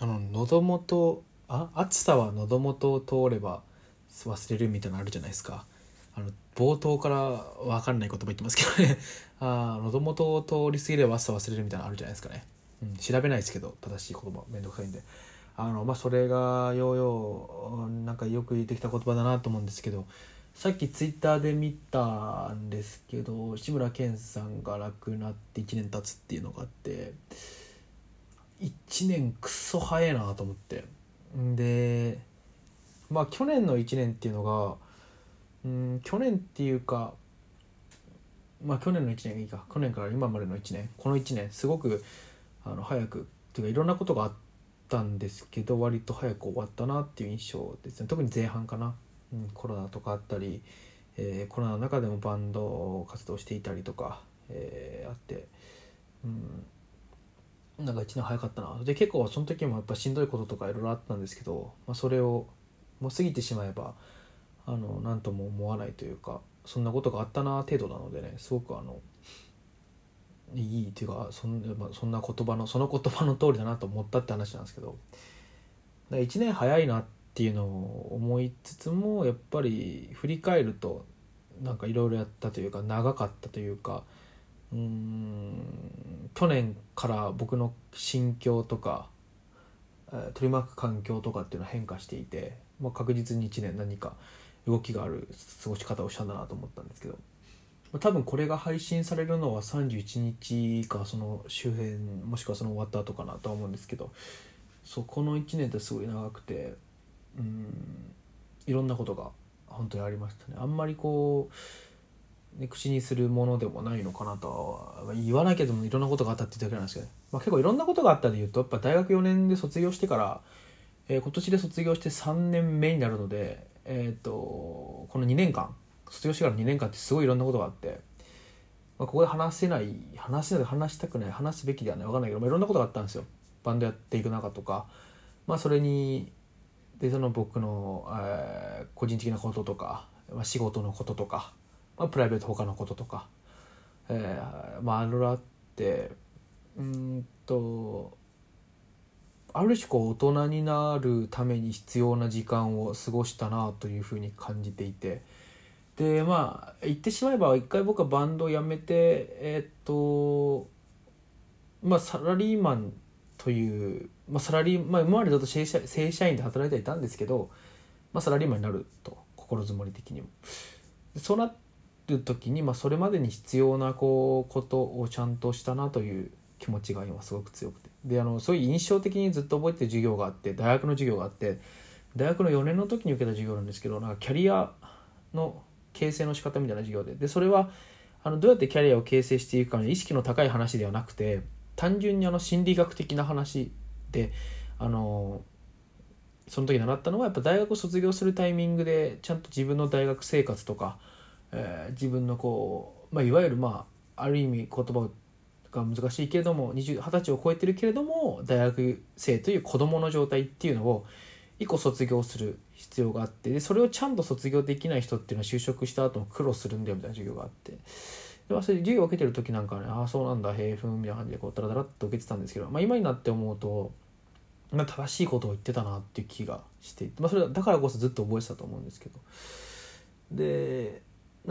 あの喉元あ暑さは喉元を通れば忘れるみたいなのあるじゃないですか。あの冒頭から分かんない言葉言ってますけどね。あ喉元を通り過ぎれば暑さ忘れるみたいなのあるじゃないですかね、うん、調べないですけど正しい言葉めんどくさいんで。あのまあそれがようようなんかよく言ってきた言葉だなと思うんですけどさっきツイッターで見たんですけど志村けんさんが亡くなって1年経つっていうのがあって1年くっそ早いなと思って。でまあ去年の1年っていうのがうん去年っていうかまあ去年の1年がいいか。去年から今までの1年。この1年すごくあの早くっていうかいろんなことがあったんですけど割と早く終わったなっていう印象ですね。特に前半かな、うん、コロナとかあったり、えー、コロナの中でもバンド活動していたりとか、えー、あって、うん、なんか1年早かったな。で結構その時もやっぱしんどいこととかいろいろあったんですけど、まあ、それをもう過ぎてしまえばあの何とも思わないというかそんなことがあったな程度なのでねすごくあのいいっていうかそん,、まあ、そんな言葉のその言葉の通りだなと思ったって話なんですけど1年早いなっていうのを思いつつもやっぱり振り返るとなんかいろいろやったというか長かったというかうん去年から僕の心境とか取り巻く環境とかっていうのは変化していて、まあ、確実に1年何か動きがある過ごし方をしたんだなと思ったんですけどま多分これが配信されるのは31日かその周辺もしくはその終わった後かなとは思うんですけどそこの1年ってすごい長くてうんいろんなことが本当にありましたね。あんまりこう、ね、口にするものでもないのかなとは言わなきゃでもいろんなことがあったっていうだけなんですけど、まあ、結構いろんなことがあったでいうとやっぱ大学4年で卒業してから、えー、今年で卒業して3年目になるのでえっ、ー、とこの2年間卒業してから2年間ってすごいいろんなことがあって、まあ、ここで話せない話せない話したくない話すべきではない分かんないけど、まあ、いろんなことがあったんですよ。バンドやっていく中とか。まあそれにでその僕の、えー、個人的なこととか、まあ、仕事のこととか、まあ、プライベート他のこととか、えー、まあいろいろあってうんとある種こう大人になるために必要な時間を過ごしたなというふうに感じていてでまあ言ってしまえば一回僕はバンドを辞めてえー、っとまあサラリーマンという、まあ、サラリーまあ、今までずっと正社正社員で働いてはいたんですけど、まあ、サラリーマンになると心づもり的にも。そうなる時に、まあ、それまでに必要なこうことをちゃんとしたなという気持ちが今すごく強くて。であのそういう印象的にずっと覚えてる授業があって大学の授業があって大学の4年の時に受けた授業なんですけどなんかキャリアの形成の仕方みたいな授業で。でそれはあのどうやってキャリアを形成していくかの意識の高い話ではなくて単純にあの心理学的な話であのその時習ったのはやっぱ大学を卒業するタイミングでちゃんと自分の大学生活とか、えー、自分のこう、まあ、いわゆるまあある意味言葉が難しいけれども二十歳を超えてるけれども大学生という子どもの状態っていうのを一個卒業する必要があってそれをちゃんと卒業できない人っていうのは就職した後も苦労するんだよみたいな授業があって。でそれ授業を受けてる時なんかねああそうなんだへえふんみたいな感じでこうダラダラっと受けてたんですけど、まあ、今になって思うと、まあ、正しいことを言ってたなっていう気がしていて、まあ、それだからこそずっと覚えてたと思うんですけど。で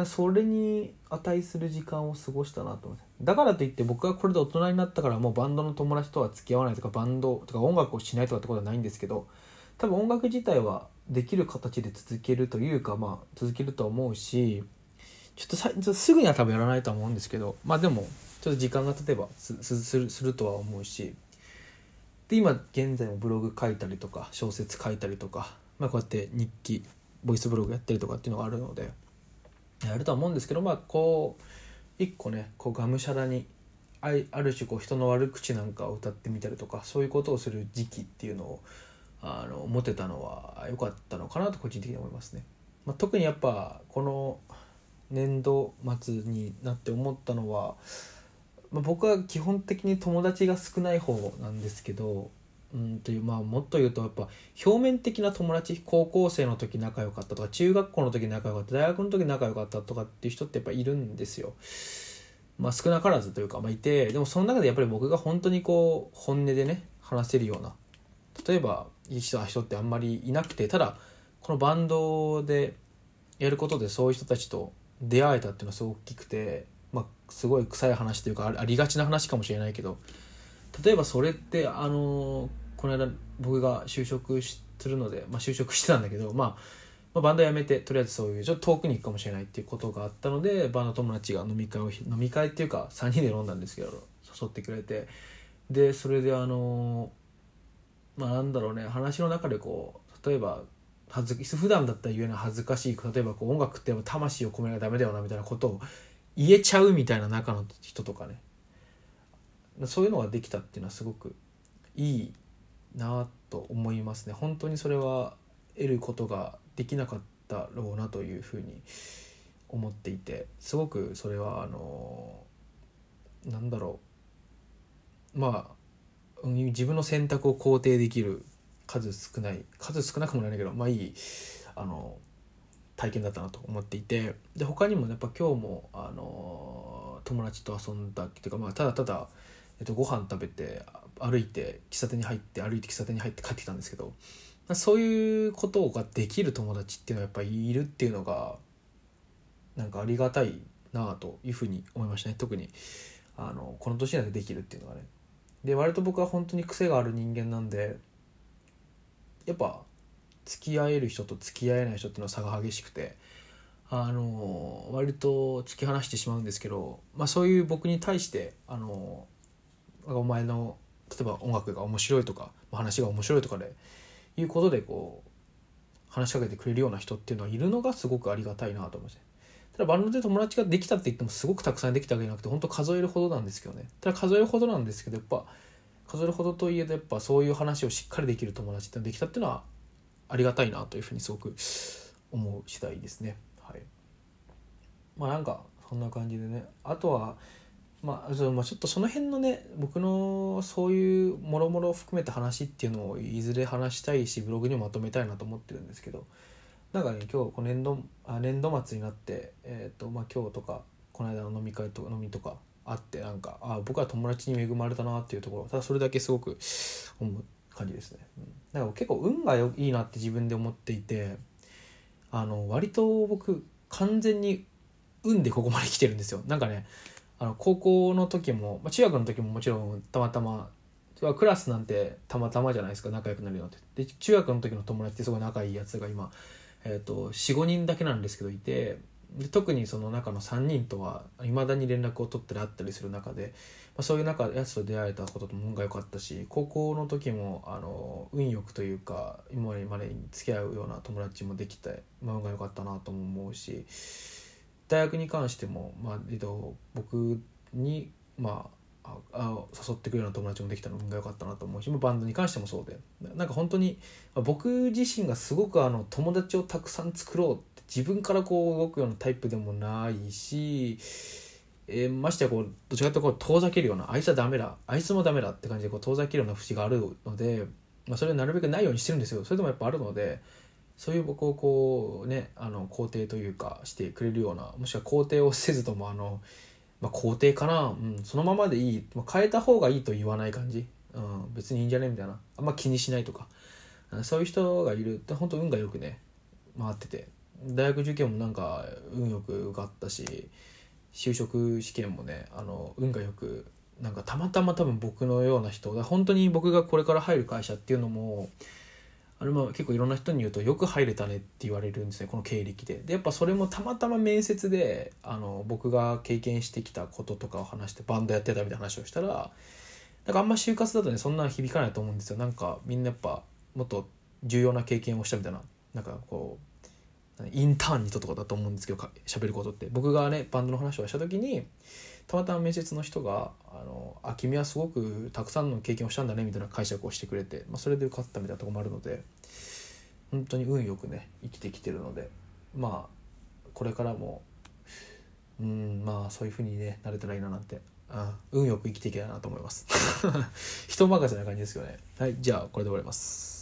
それに値する時間を過ごしたなと思って。だからといって僕がこれで大人になったからもうバンドの友達とは付き合わないとかバンドとか音楽をしないとかってことはないんですけど多分音楽自体はできる形で続けるというかまあ続けると思うしちょっとさちょっとすぐには多分やらないとは思うんですけどまあでもちょっと時間が経てばすするするとは思うしで今現在もブログ書いたりとか小説書いたりとか、まあ、こうやって日記ボイスブログやったりとかっていうのがあるのでやるとは思うんですけどまあこう一個ねこうがむしゃらにある種こう人の悪口なんかを歌ってみたりとかそういうことをする時期っていうのをあの持てたのは良かったのかなと個人的に思いますね。まあ、特にやっぱこの年度末になって思ったのは、まあ、僕は基本的に友達が少ない方なんですけどうんというまあもっと言うとやっぱ表面的な友達高校生の時仲良かったとか中学校の時仲良かった大学の時仲良かったとかっていう人ってやっぱいるんですよ。まあ少なからずというか、まあ、いてでもその中でやっぱり僕が本当にこう本音でね話せるような例えばいい人人ってあんまりいなくてただこのバンドでやることでそういう人たちと出会えたっていうのはすごく大きくて、まあ、すごい臭い話というかありがちな話かもしれないけど例えばそれってあのこの間僕が就職するので、まあ、就職してたんだけど、まあ、まあ、バンド辞めてとりあえずそういうちょっと遠くに行くかもしれないっていうことがあったのでバンド友達が飲み会を飲み会っていうか3人で飲んだんですけど誘ってくれて。でそれであのまあなんだろうね話の中でこう例えば恥ずか普段だったら言えない恥ずかしい例えばこう音楽って魂を込めなきゃダメだよなみたいなことを言えちゃうみたいな中の人とかね。そういうのができたっていうのはすごくいいなと思いますね。本当にそれは得ることができなかったろうなというふうに思っていてすごくそれはあのなんだろう。まあ自分の選択を肯定できる数少ない数少なくもないんだけどまあいいあの体験だったなと思っていて。で他にもやっぱ今日もあの友達と遊んだっていうか、まあ、ただただ、えっと、ご飯食べて歩いて喫茶店に入って歩いて喫茶店に入って帰ってきたんですけどそういうことができる友達っていうのはやっぱりいるっていうのがなんかありがたいなあというふうに思いましたね。特にあのこの年になってできるっていうのがね。で割と僕は本当に癖がある人間なんでやっぱ付き合える人と付き合えない人っていうのは差が激しくてあの割と突き放してしまうんですけど、まあ、そういう僕に対してあのお前の例えば音楽が面白いとか話が面白いとかでいうことでこう話しかけてくれるような人っていうのはいるのがすごくありがたいなと思いますただバンドで友達ができたって言ってもすごくたくさんできたわけじゃなくて本当数えるほどなんですけどねただ数えるほどなんですけどやっぱ数えるほどといえどやっぱそういう話をしっかりできる友達ってできたっていうのはありがたいなというふうにすごく思う次第ですね。はい、まあなんかそんな感じでねあとはまあ、そのちょっとその辺のね僕のそういうもろもろ含めた話っていうのをいずれ話したいしブログにもまとめたいなと思ってるんですけどなんかね今日この年度あ年度末になって、えーとまあ、今日とかこの間の飲み会とか飲みとかあってなんかあ僕は友達に恵まれたなっていうところただそれだけすごく思う感じですね。だから結構運がいいなって自分で思っていてあの割と僕完全に運でここまで来てるんですよ。なんかねあの高校の時も、まあ、中学の時ももちろんたまたまクラスなんてたまたまじゃないですか仲良くなるよって。で中学の時の友達ってすごい仲いいやつが今、えーと、45人だけなんですけどいてで特にその中の3人とはいまだに連絡を取ったり会ったりする中で、まあ、そういう中やつと出会えたこととも運が良かったし高校の時もあの運よくというか今までに付き合うような友達もできて、まあ、運が良かったなとも思うし大学に関しても、まあえっと、僕に、まあ、あ誘ってくるような友達もできたのが良かったなと思うしまあバンドに関してもそうで。なんか本当にまあ僕自身がすごくあの友達をたくさん作ろうって自分からこう動くようなタイプでもないし、えー、ましてやこうどちらかというと遠ざけるようなあいつはダメだあいつもダメだって感じでこう遠ざけるような節があるので、まあ、それをなるべくないようにしてるんですよ。それでもやっぱあるのでそういう僕をこうねあの肯定というかしてくれるようなもしくは肯定をせずともあの、まあ、肯定かな、うん、そのままでいい、まあ、変えた方がいいと言わない感じ、うん、別にいいんじゃねみたいな。あんま気にしないとか。そういう人がいる。って本当運がよくね回ってて。大学受験もなんか運よく受かったし就職試験もねあの運がよくなんかたまたま多分僕のような人。本当に僕がこれから入る会社っていうのもあれも結構いろんな人に言うとよく入れたねって言われるんですねこの経歴で。でやっぱそれもたまたま面接であの僕が経験してきたこととかを話してバンドやってたみたいな話をしたらなんかあんま就活だとねそんな響かないと思うんですよ。なんかみんなやっぱもっと重要な経験をしたみたいななんかこうインターンにととかだと思うんですけど喋ることって僕がねバンドの話をした時にたまたま面接の人が「あのあ君はすごくたくさんの経験をしたんだね」みたいな解釈をしてくれて、まあ、それで受かったみたいなとこもあるので本当に運よくね生きてきてるのでまあこれからもうんまあそういうふうにねなれたらいいななんて、うん、運よく生きていけたらなと思います。人任せな感じですよね。はいじゃあこれで終わります。